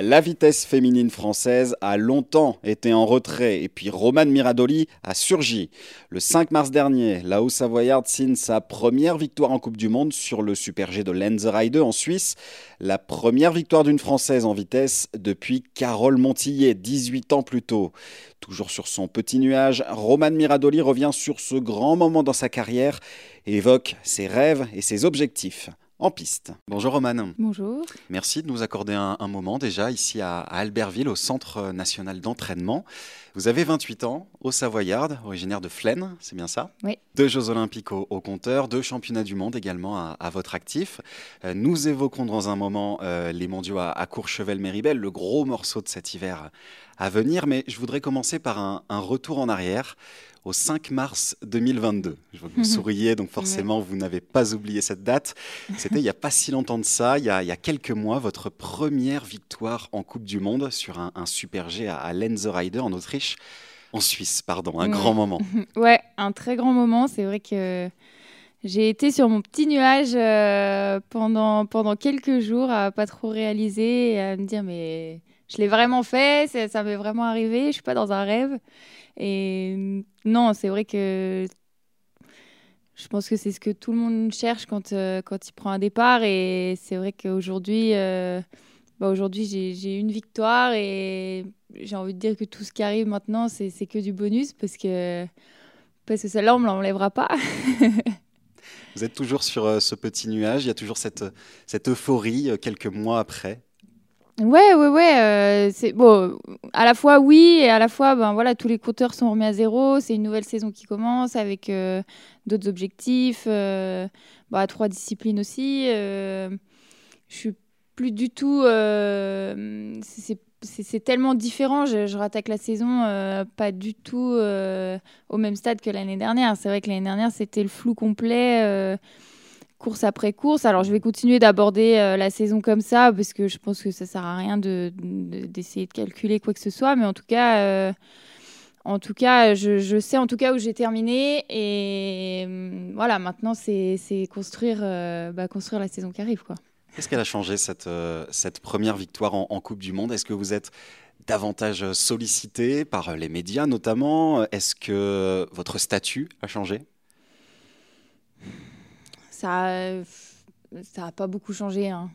La vitesse féminine française a longtemps été en retrait et puis Romane Miradoli a surgi. Le 5 mars dernier, la Haut-Savoyarde signe sa première victoire en Coupe du Monde sur le Super G de Lenzerheide en Suisse. La première victoire d'une Française en vitesse depuis Carole Montillet, 18 ans plus tôt. Toujours sur son petit nuage, Romane Miradoli revient sur ce grand moment dans sa carrière et évoque ses rêves et ses objectifs en piste. Bonjour Romane. Bonjour. Merci de nous accorder un, moment déjà ici à, Albertville, au Centre national d'entraînement. Vous avez 28 ans, au Savoyard, originaire de Flaine, c'est bien ça? Oui. Deux Jeux olympiques au, compteur, deux championnats du monde également à, votre actif. Euh, nous évoquons dans un moment euh, les mondiaux à, Courchevel-Méribel, le gros morceau de cet hiver à venir, mais je voudrais commencer par un, un retour en arrière au 5 mars 2022. Je vois que vous souriez, donc forcément, vous n'avez pas oublié cette date. C'était il n'y a pas si longtemps de ça, il y, a, quelques mois, votre première victoire en Coupe du Monde sur un, Super G à, à Lenzerheide en Autriche, en Suisse, pardon, un grand moment. Ouais, un très grand moment. C'est vrai que j'ai été sur mon petit nuage euh, pendant, pendant quelques jours à pas trop réaliser et à me dire mais je l'ai vraiment fait, ça m'est vraiment arrivé, je suis pas dans un rêve. Et non, c'est vrai que je pense que c'est ce que tout le monde cherche quand, euh, quand il prend un départ. Et c'est vrai qu'aujourd'hui, euh, bah aujourd'hui j'ai une victoire et j'ai envie de dire que tout ce qui arrive maintenant, c'est que du bonus parce que, parce que celle-là, on ne l'enlèvera pas. Vous êtes toujours sur euh, ce petit nuage, il y a toujours cette, cette euphorie quelques mois après Ouais, ouais, ouais. Euh, c'est bon, à la fois oui et à la fois, ben voilà, tous les compteurs sont remis à zéro. C'est une nouvelle saison qui commence avec euh, d'autres objectifs, euh, bah, trois disciplines aussi. je suis plus du tout. c'est tellement différent. Je, je, rattaque la saison pas du tout au même stade que l'année dernière. C'est vrai que l'année dernière, c'était le flou complet course après course. Alors, je vais continuer d'aborder euh, la saison comme ça parce que je pense que ça sert à rien d'essayer de, calculer quoi que ce soit. Mais en tout cas, euh, en tout cas je, sais en tout cas où j'ai terminé. Et euh, voilà, maintenant, c'est construire, bah, construire la saison qui arrive. Qu'est-ce qu'elle a changé cette, première victoire en Coupe du Monde? Est-ce que vous êtes davantage sollicité par les médias notamment? Est-ce que votre statut a changé? Ça ça n'a pas beaucoup changé. Hein.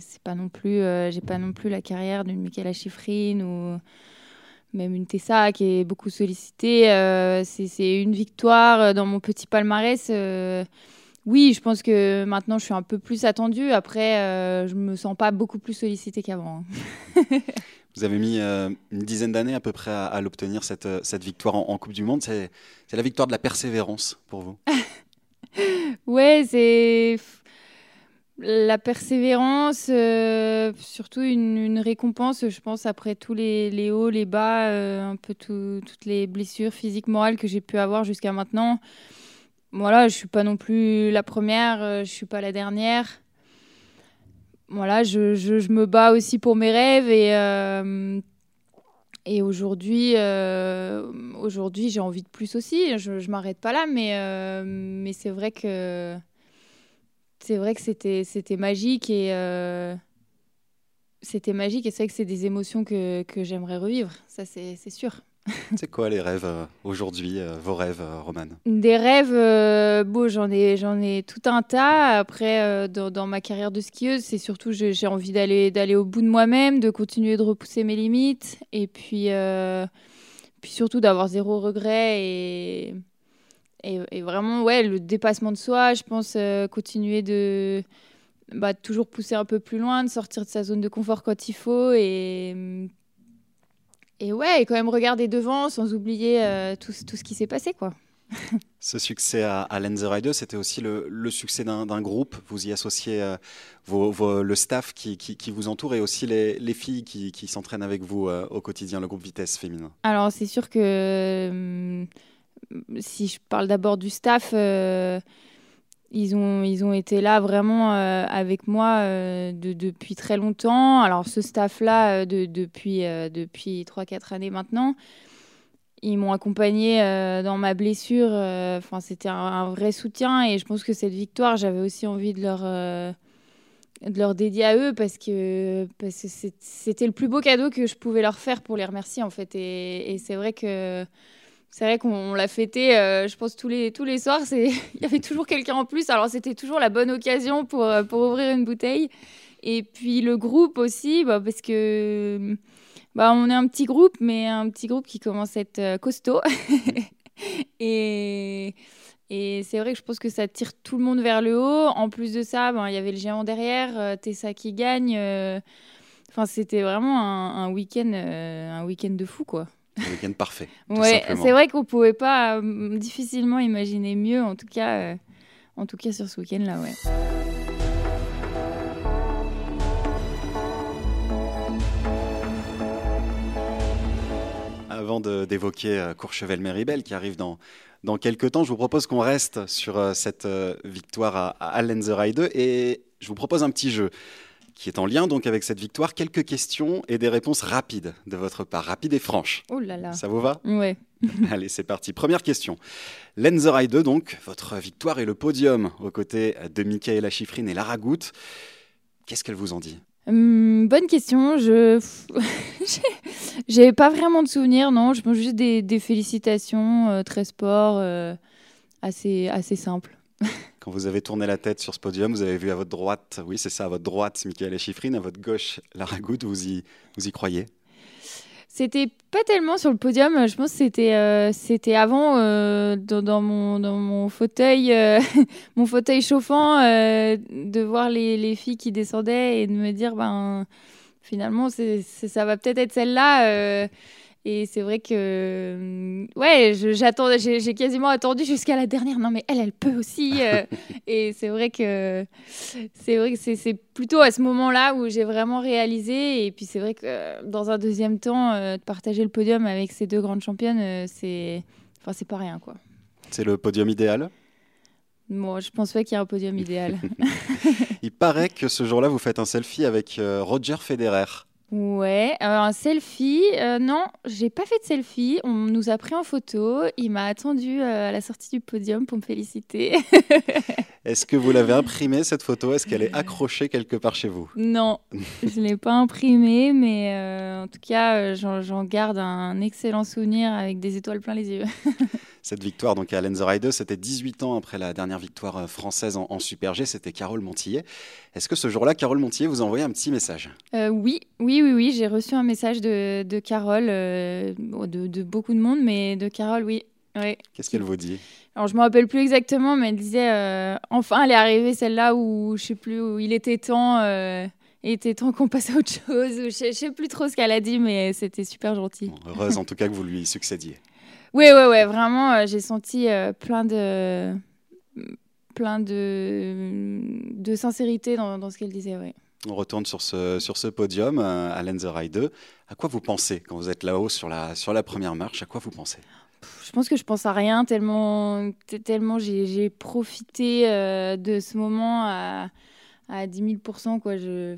C'est pas non plus, euh, j'ai pas non plus la carrière d'une Michaela Schifrin ou même une Tessa qui est beaucoup sollicitée. Euh, c'est une victoire euh, dans mon petit palmarès. oui, je pense que maintenant je suis un peu plus attendue. Après, je me sens pas beaucoup plus sollicitée qu'avant. Hein. Vous avez mis une dizaine d'années à peu près à, l'obtenir, cette, cette victoire en Coupe du Monde. C'est la victoire de la persévérance pour vous ouais, c'est la persévérance, euh, surtout une, récompense, je pense, après tous les, hauts, les bas, euh, un peu toutes les blessures physiques, morales que j'ai pu avoir jusqu'à maintenant. Voilà, je suis pas non plus la première, euh, je suis pas la dernière. Voilà, je, je, me bats aussi pour mes rêves et et aujourd'hui, euh, aujourd'hui, j'ai envie de plus aussi. Je, je m'arrête pas là, mais, euh, mais c'est vrai que c'est vrai que c'était, magique et euh, c'était magique. Et c'est vrai que c'est des émotions que, j'aimerais revivre. Ça, c'est sûr. C'est quoi les rêves euh, aujourd'hui, euh, vos rêves, euh, Romane Des rêves, bon, j'en ai, j'en ai tout un tas. Après, dans, ma carrière de skieuse, c'est surtout j'ai envie d'aller, d'aller au bout de moi-même, de continuer de repousser mes limites, et puis, puis surtout d'avoir zéro regret et, et, vraiment, ouais, le dépassement de soi. Je pense continuer de bah, toujours pousser un peu plus loin, de sortir de sa zone de confort quand il faut et et ouais, et quand même regarder devant sans oublier euh, tout, tout, ce qui s'est passé, quoi. Ce succès à, à Rider, c'était aussi le, le succès d'un groupe. Vous y associez euh, vos, le staff qui, qui, vous entoure et aussi les, les filles qui, qui s'entraînent avec vous euh, au quotidien, le groupe Vitesse féminin. Alors, c'est sûr que si je parle d'abord du staff, ils ont, ils ont été là vraiment euh, avec moi euh, de, depuis très longtemps. Alors ce staff-là, euh, de, depuis, depuis 3-4 années maintenant, ils m'ont accompagné dans ma blessure. Enfin, c'était un, vrai soutien et je pense que cette victoire, j'avais aussi envie de leur, de leur dédier à eux parce que, parce que c'était le plus beau cadeau que je pouvais leur faire pour les remercier en fait. Et c'est vrai que c'est vrai qu'on l'a fêté, euh, je pense, tous les, tous les soirs. Il y avait toujours quelqu'un en plus. Alors, c'était toujours la bonne occasion pour, euh, pour ouvrir une bouteille. Et puis, le groupe aussi, bah, parce que bah, on est un petit groupe, mais un petit groupe qui commence à être euh, costaud. et. C'est vrai que je pense que ça tire tout le monde vers le haut. En plus de ça, ben, il y avait le géant derrière, Tessa qui gagne. Enfin, c'était vraiment un, week-end un week de fou, quoi. Un week-end parfait. ouais, c'est vrai qu'on pouvait pas euh, difficilement imaginer mieux, en tout cas, euh, en tout cas sur ce week-end-là, ouais. Avant d'évoquer euh, Courchevel-Méribel qui arrive dans, dans quelques temps, je vous propose qu'on reste sur cette victoire à, à Allen the 2 et je vous propose un petit jeu qui est en lien donc avec cette victoire. Quelques questions et des réponses rapides de votre part, rapides et franches. Oh là là. Ça vous va? Ouais. Allez, c'est parti. Première question. Lenzer 2, donc, votre victoire et le podium aux côtés de Michaela Schifrin et Lara Goutte. Qu'est-ce qu'elle vous en dit? Hum, bonne question. Je j'ai pas vraiment de souvenirs, non. Je pense juste des, félicitations euh, très sport, euh, assez assez simple. Quand vous avez tourné la tête sur ce podium, vous avez vu à votre droite, oui c'est ça, à votre droite Michael Schifrin, à votre gauche Lara Goutte, vous y, vous y croyez? C'était pas tellement sur le podium, je pense que c'était euh, c'était avant euh, dans, mon, dans mon fauteuil euh, mon fauteuil chauffant de voir les, les, filles qui descendaient et de me dire ben finalement c'est, ça va peut-être être celle-là et c'est vrai que, euh, ouais, j'attends, j'ai quasiment attendu jusqu'à la dernière. Non, mais elle, elle peut aussi. Euh. et c'est vrai que c'est vrai que c'est plutôt à ce moment-là où j'ai vraiment réalisé. Et puis c'est vrai que dans un deuxième temps, euh, de partager le podium avec ces deux grandes championnes, c'est, enfin, c'est pas rien, quoi. C'est le podium idéal? Bon, je pense pas qu'il y ait un podium idéal. Il paraît que ce jour-là, vous faites un selfie avec Roger Federer. Ouais, un selfie. Euh, non, j'ai pas fait de selfie. On nous a pris en photo. Il m'a attendu euh, à la sortie du podium pour me féliciter. Est-ce que vous l'avez imprimée cette photo? Est-ce qu'elle est accrochée quelque part chez vous? Non, je l'ai pas imprimée, mais euh, en tout cas, j'en garde un excellent souvenir avec des étoiles plein les yeux. Cette victoire donc à Lenzerheide, c'était 18 ans après la dernière victoire euh, française en, Super G, c'était Carole Montillet. Est-ce que ce jour-là, Carole Montillet vous a envoyé un petit message? Euh, Oui, oui, oui, oui, j'ai reçu un message de, de Carole, euh, de, beaucoup de monde, mais de Carole, oui. oui. Qu'est-ce qu'elle vous dit? Alors je me rappelle plus exactement, mais elle disait enfin elle est arrivée celle-là où je sais plus où il était temps, il était temps qu'on passe à autre chose. je, ne sais plus trop ce qu'elle a dit, mais c'était super gentil. heureuse en tout cas que vous lui succédiez. Oui, oui, oui, vraiment, euh, j'ai senti euh, plein de plein de, de sincérité dans, dans ce qu'elle disait, oui. On retourne sur ce, sur ce podium, euh, à Lenz Ride 2. À quoi vous pensez quand vous êtes là-haut sur la, sur la première marche? À quoi vous pensez? Je pense que je pense à rien, tellement, tellement j'ai profité de ce moment à, à 10 000 quoi. Je,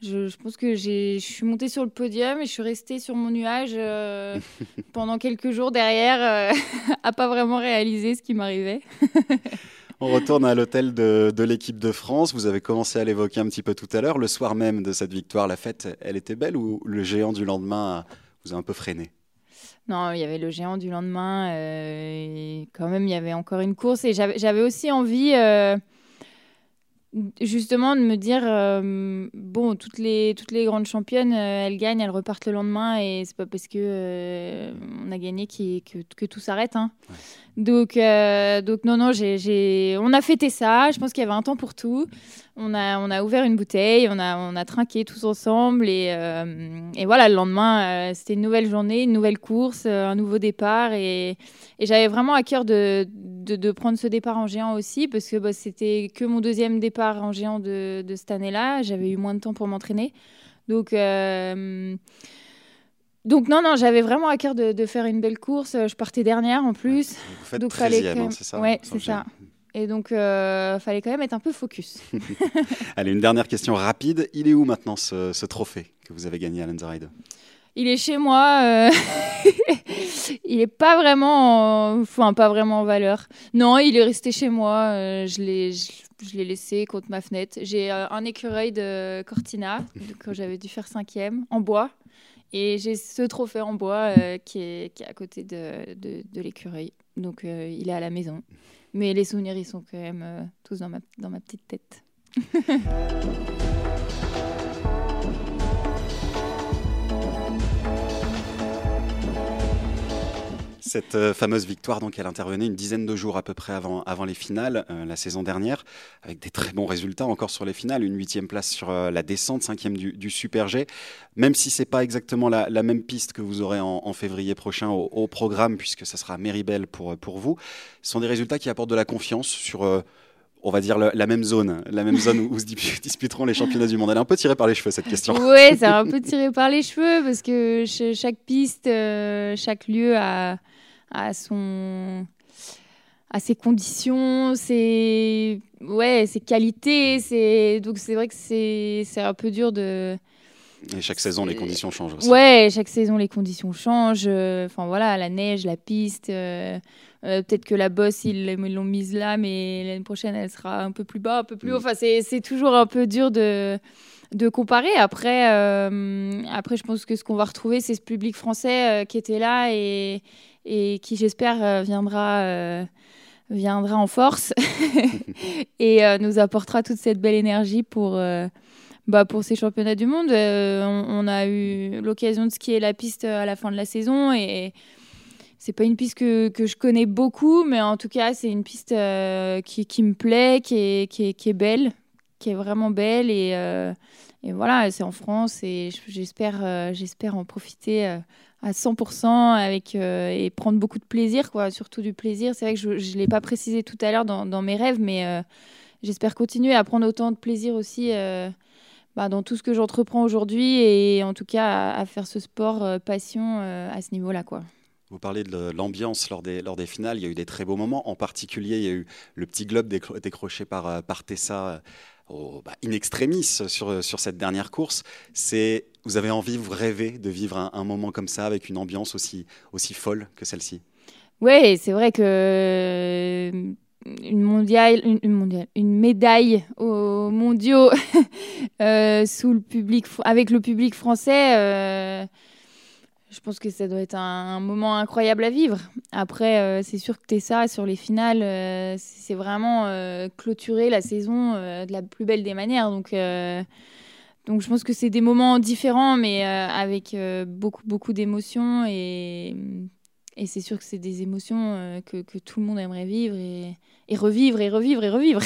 je, pense que je suis montée sur le podium et je suis restée sur mon nuage euh, pendant quelques jours derrière, euh, à pas vraiment réaliser ce qui m'arrivait. On retourne à l'hôtel de, de l'équipe de France. Vous avez commencé à l'évoquer un petit peu tout à l'heure. Le soir même de cette victoire, la fête, elle était belle ou le géant du lendemain vous a un peu freiné? Non, il y avait le géant du lendemain. Euh, et quand même, il y avait encore une course. Et j'avais aussi envie justement de me dire euh, bon toutes les toutes les grandes championnes euh, elles gagnent elles repartent le lendemain et c'est pas parce que euh, on a gagné que, que, tout s'arrête hein. Donc, euh, donc non, non, on a fêté ça. Je pense qu'il y avait un temps pour tout. On a, on a ouvert une bouteille, on a, on a trinqué tous ensemble. Et, euh, voilà, le lendemain, euh, c'était une nouvelle journée, une nouvelle course, un nouveau départ. Et, j'avais vraiment à cœur de, prendre ce départ en géant aussi, parce que bah, c'était que mon deuxième départ en géant de, de cette année-là. J'avais eu moins de temps pour m'entraîner. Donc. Donc non, non, j'avais vraiment à cœur de, faire une belle course. Je partais dernière en plus. Vous faites donc fallait hein, c'est ça Ouais, c'est ça. Et donc, euh, fallait quand même être un peu focus. Allez, une dernière question rapide. Il est où maintenant ce, trophée que vous avez gagné à Lenzerheide Il est chez moi. Euh, il n'est pas vraiment, en... enfin pas vraiment en valeur. Non, il est resté chez moi. Euh, je l'ai, je, l'ai laissé contre ma fenêtre. J'ai euh, un écureuil de Cortina quand j'avais dû faire cinquième en bois. Et j'ai ce trophée en bois euh, qui, est, qui, est, à côté de, de, de l'écureuil. Donc euh, il est à la maison. Mais les souvenirs, ils sont quand même euh, tous dans ma, dans ma petite tête. Cette euh, fameuse victoire, donc, elle intervenait une dizaine de jours à peu près avant, avant les finales, euh, la saison dernière, avec des très bons résultats encore sur les finales. Une huitième place sur euh, la descente, cinquième du, Super G. Même si c'est pas exactement la, même piste que vous aurez en, février prochain au, programme, puisque ça sera Meribel pour, pour vous, ce sont des résultats qui apportent de la confiance sur on va dire la même zone, la même zone où, se disputeront les championnats du monde. Elle est un peu tirée par les cheveux cette question. Oui, c'est un peu tiré par les cheveux parce que chaque piste, chaque lieu a, son à ses conditions, ses ouais, ses qualités, c'est donc c'est vrai que c'est un peu dur de et chaque saison, les conditions changent aussi. Ouais, chaque saison, les conditions changent. Enfin voilà, la neige, la piste. Euh, euh, peut-être que la bosse, ils l'ont mise là, mais l'année prochaine, elle sera un peu plus bas, un peu plus haut. Mm. Enfin, c'est toujours un peu dur de, de comparer. Après, euh, après, je pense que ce qu'on va retrouver, c'est ce public français qui était là et, et qui j'espère euh, viendra, euh, viendra en force et euh, nous apportera toute cette belle énergie pour, bah, pour ces championnats du monde. On, a eu l'occasion de skier la piste à la fin de la saison et c'est pas une piste que, je connais beaucoup, mais en tout cas, c'est une piste qui, qui, me plaît, qui est, belle, qui est vraiment belle. Et, et voilà, c'est en France et j'espère j'espère en profiter à 100% avec, euh, et prendre beaucoup de plaisir, quoi, surtout du plaisir. C'est vrai que je ne l'ai pas précisé tout à l'heure dans, mes rêves, mais euh, j'espère continuer à prendre autant de plaisir aussi euh, bah, dans tout ce que j'entreprends aujourd'hui et en tout cas à, faire ce sport passion à ce niveau-là. quoi. Vous parlez de l'ambiance lors des, lors des finales. Il y a eu des très beaux moments. En particulier, il y a eu le petit globe décroché par, par Tessa bah, in extremis sur, sur cette dernière course. C'est vous avez envie, vous rêvez de vivre un, moment comme ça avec une ambiance aussi, aussi folle que celle-ci? Oui, c'est vrai que euh, une, mondiale, une, mondiale, une médaille aux mondiaux euh, sous le public, avec le public français, euh, je pense que ça doit être un, moment incroyable à vivre. Après, c'est sûr que Tessa, sur les finales, c'est vraiment clôturer la saison de la plus belle des manières. Donc, donc je pense que c'est des moments différents, mais euh, avec euh, beaucoup, beaucoup d'émotions. Et, et c'est sûr que c'est des émotions euh, que, que, tout le monde aimerait vivre et, et revivre et revivre et revivre.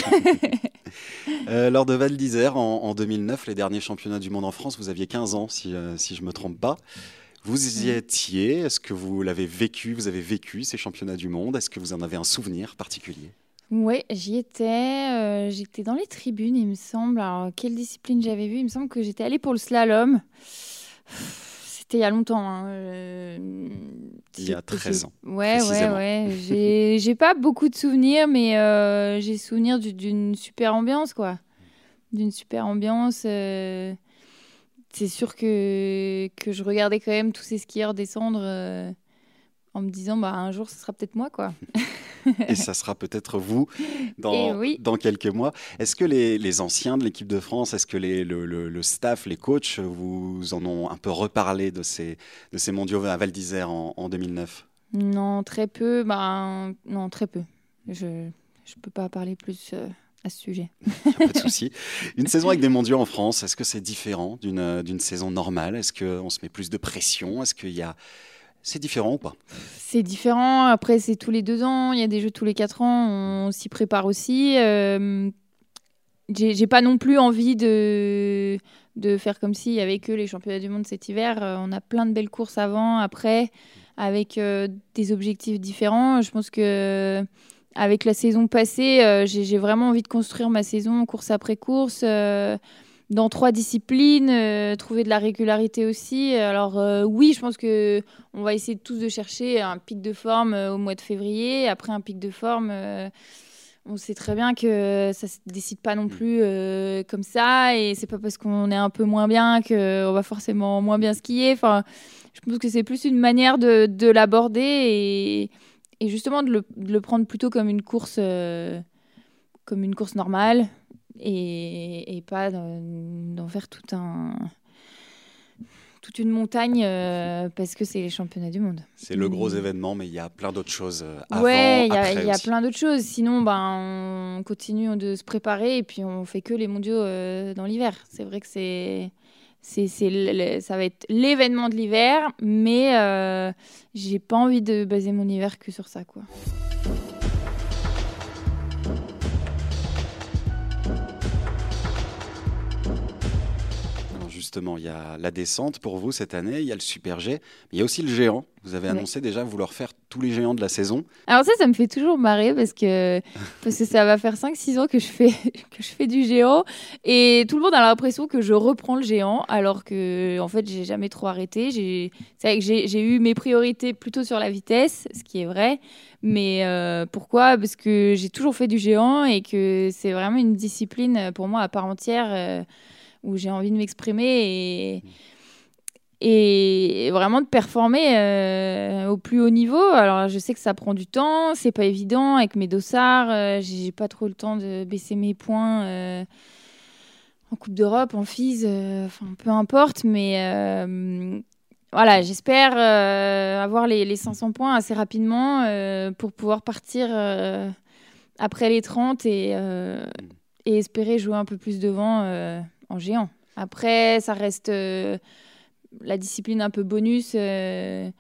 lors de Val d'Isère, en, 2009, les derniers championnats du monde en France, vous aviez 15 ans, si, si je ne me trompe pas. Vous y étiez Est-ce que vous l'avez vécu Vous avez vécu ces championnats du monde? Est-ce que vous en avez un souvenir particulier? Oui, j'y étais. Euh, j'étais dans les tribunes, il me semble. Alors, quelle discipline j'avais vue? Il me semble que j'étais allée pour le slalom. C'était il y a longtemps. Hein, euh, il y a 13 ans. Ouais, ouais, ouais. J'ai pas beaucoup de souvenirs, mais euh, j'ai souvenir d'une super ambiance, quoi. D'une super ambiance. C'est sûr que, que je regardais quand même tous ces skieurs descendre en me disant bah un jour ce sera peut-être moi quoi. et ça sera peut-être vous dans, dans quelques mois. Est-ce que les, les, anciens de l'équipe de France, est-ce que les, le, le, staff, les coachs vous en ont un peu reparlé de ces, de ces mondiaux à Val d'Isère en, en, 2009 Non, très peu. Bah, non, très peu. Je ne peux pas parler plus. Euh, à ce sujet. pas de souci. Une saison avec des mondiaux en France, est-ce que c'est différent d'une saison normale? Est-ce qu'on se met plus de pression? Est-ce qu'il y a c'est différent ou pas? C'est différent. Après, c'est tous les deux ans. Il y a des jeux tous les quatre ans. On s'y prépare aussi. Euh, j'ai pas non plus envie de, de faire comme si avec eux les championnats du monde cet hiver. Euh, on a plein de belles courses avant, après, avec euh, des objectifs différents. Je pense que avec la saison passée, j'ai vraiment envie de construire ma saison course après course dans trois disciplines, euh, trouver de la régularité aussi. Alors euh, oui, je pense que on va essayer tous de chercher un pic de forme euh, au mois de février. Après un pic de forme, on sait très bien que ça se décide pas non plus comme ça, et c'est pas parce qu'on est un peu moins bien qu'on va forcément moins bien skier. Enfin, je pense que c'est plus une manière de, de l'aborder et, et, justement de le, de le, prendre plutôt comme une course, comme une course normale et, pas d'en faire tout un toute une montagne euh, parce que c'est les championnats du monde. C'est le gros événement, mais il y a plein d'autres choses euh, avant, ouais, il y a, plein d'autres choses. Sinon, ben, on continue de se préparer et puis on fait que les mondiaux euh, dans l'hiver. C'est vrai que c'est c'est, ça va être l'événement de l'hiver, mais j'ai pas envie de baser mon hiver que sur ça, quoi. Justement. Il y a la descente pour vous cette année, il y a le Super G, mais il y a aussi le géant. Vous avez annoncé déjà vouloir faire tous les géants de la saison. Alors ça, ça me fait toujours marrer parce que, parce que ça va faire 5-6 ans que je, fais, que je fais du géant et tout le monde a l'impression que je reprends le géant alors que en fait, j'ai jamais trop arrêté. C'est vrai que j'ai eu mes priorités plutôt sur la vitesse, ce qui est vrai. Mais euh, pourquoi? Parce que j'ai toujours fait du géant et que c'est vraiment une discipline pour moi à part entière. Euh, où j'ai envie de m'exprimer et, vraiment de performer euh, au plus haut niveau. Alors je sais que ça prend du temps, c'est pas évident avec mes dossards, euh, j'ai pas trop le temps de baisser mes points euh, en Coupe d'Europe, en FIS, peu importe, mais voilà, j'espère avoir les, les, 500 points assez rapidement pour pouvoir partir après les 30 et, et, espérer jouer un peu plus devant géant. Après, ça reste euh, la discipline un peu bonus. Euh,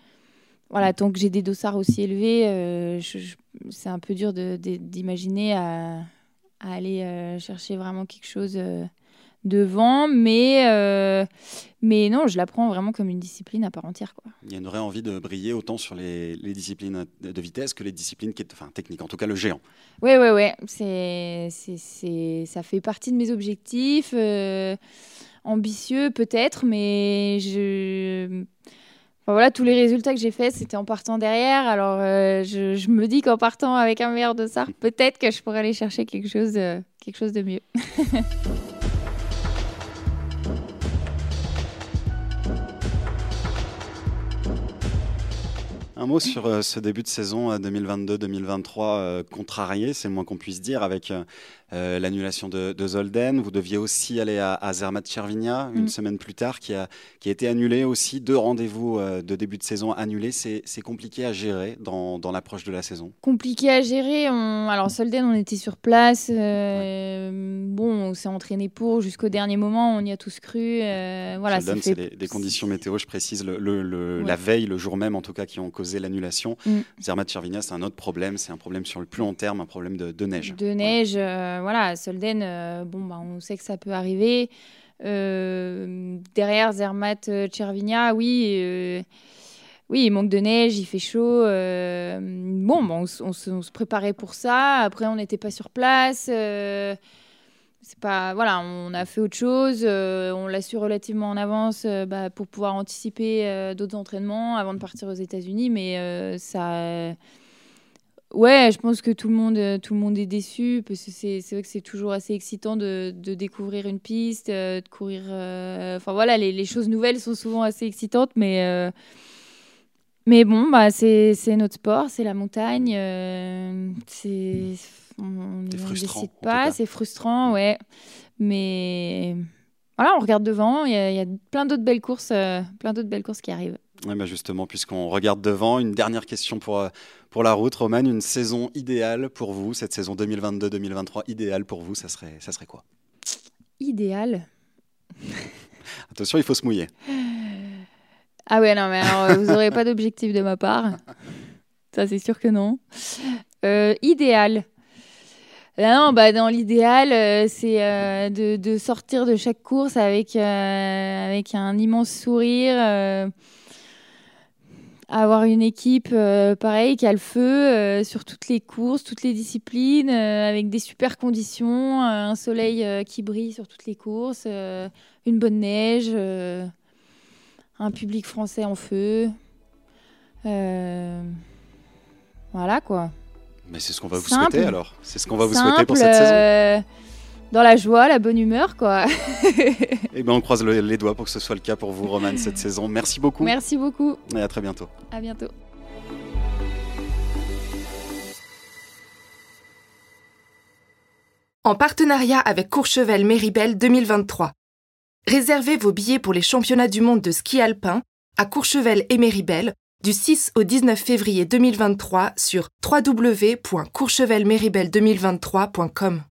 voilà, tant que j'ai des dossards aussi élevés, euh, c'est un peu dur d'imaginer à, aller chercher vraiment quelque chose devant, mais, euh, mais non, je la prends vraiment comme une discipline à part entière. Quoi. Il y a une vraie envie de briller autant sur les, les disciplines de vitesse que les disciplines qui, enfin, techniques, en tout cas le géant. Oui, oui, oui, c'est, c'est, ça fait partie de mes objectifs. Euh, ambitieux peut-être, mais je... voilà, tous les résultats que j'ai faits, c'était en partant derrière. Alors, euh, je, je, me dis qu'en partant avec un meilleur dossard, peut-être que je pourrais aller chercher quelque chose, quelque chose de mieux. Un mot sur euh, ce début de saison 2022-2023 euh, euh, contrarié, c'est le moins qu'on puisse dire, avec euh, l'annulation de, Zolden. Vous deviez aussi aller à, Zermatt Chervinia une mm. semaine plus tard, qui a, qui a été annulé aussi. Deux rendez-vous euh, de début de saison annulés. C'est compliqué à gérer dans, dans l'approche de la saison Compliqué à gérer. On... Alors, Zolden, on était sur place. Euh, bon, on s'est entraîné pour jusqu'au dernier moment. On y a tous cru. voilà, Zolden, c'est des, conditions météo, je précise, le, la veille, le jour même en tout cas, qui ont causé l'annulation. Mm. Zermatt Chervinia, c'est un autre problème. C'est un problème sur le plus long terme, un problème de, de neige. De neige voilà, Solden, euh, bon, bah, on sait que ça peut arriver. Euh, derrière Zermatt, euh, Chervinia, oui. oui, il manque de neige, il fait chaud. bon, bah, on, se préparait pour ça. Après, on n'était pas sur place. c'est pas, voilà, on a fait autre chose. on l'a su relativement en avance bah, pour pouvoir anticiper d'autres entraînements avant de partir aux États-Unis. Mais ça Ouais, je pense que tout le monde, euh, tout le monde est déçu parce que c'est, vrai que c'est toujours assez excitant de, de découvrir une piste, euh, de courir. Euh, enfin voilà, les, les, choses nouvelles sont souvent assez excitantes, mais mais bon, bah c'est, notre sport, c'est la montagne, c'est on ne décide pas, c'est frustrant, ouais. Mais voilà, on regarde devant, il y, y, a plein d'autres belles courses, plein d'autres belles courses qui arrivent. Oui, bah justement, puisqu'on regarde devant, une dernière question pour, pour la route. Roman, une saison idéale pour vous, cette saison 2022-2023, idéale pour vous, ça serait, ça serait quoi? Idéal Attention, il faut se mouiller. Ah ouais, non, mais alors, vous n'aurez pas d'objectif de ma part. Ça, c'est sûr que non. Euh, idéal. non, bah, dans l'idéal, euh, c'est euh, de, de, sortir de chaque course avec, avec un immense sourire avoir une équipe euh, pareil qui a le feu euh, sur toutes les courses, toutes les disciplines, euh, avec des super conditions, un soleil qui brille sur toutes les courses, une bonne neige, un public français en feu. voilà quoi. Mais c'est ce qu'on va vous souhaiter alors. C'est ce qu'on va vous souhaiter pour cette saison dans la joie, la bonne humeur, quoi. Eh bien, on croise les doigts pour que ce soit le cas pour vous, Roman, cette saison. Merci beaucoup. Merci beaucoup. Et à très bientôt. À bientôt. En partenariat avec Courchevel Méribel 2023. Réservez vos billets pour les championnats du monde de ski alpin à Courchevel et Méribel du 6 au 19 février 2023 sur www.courchevelméribel2023.com.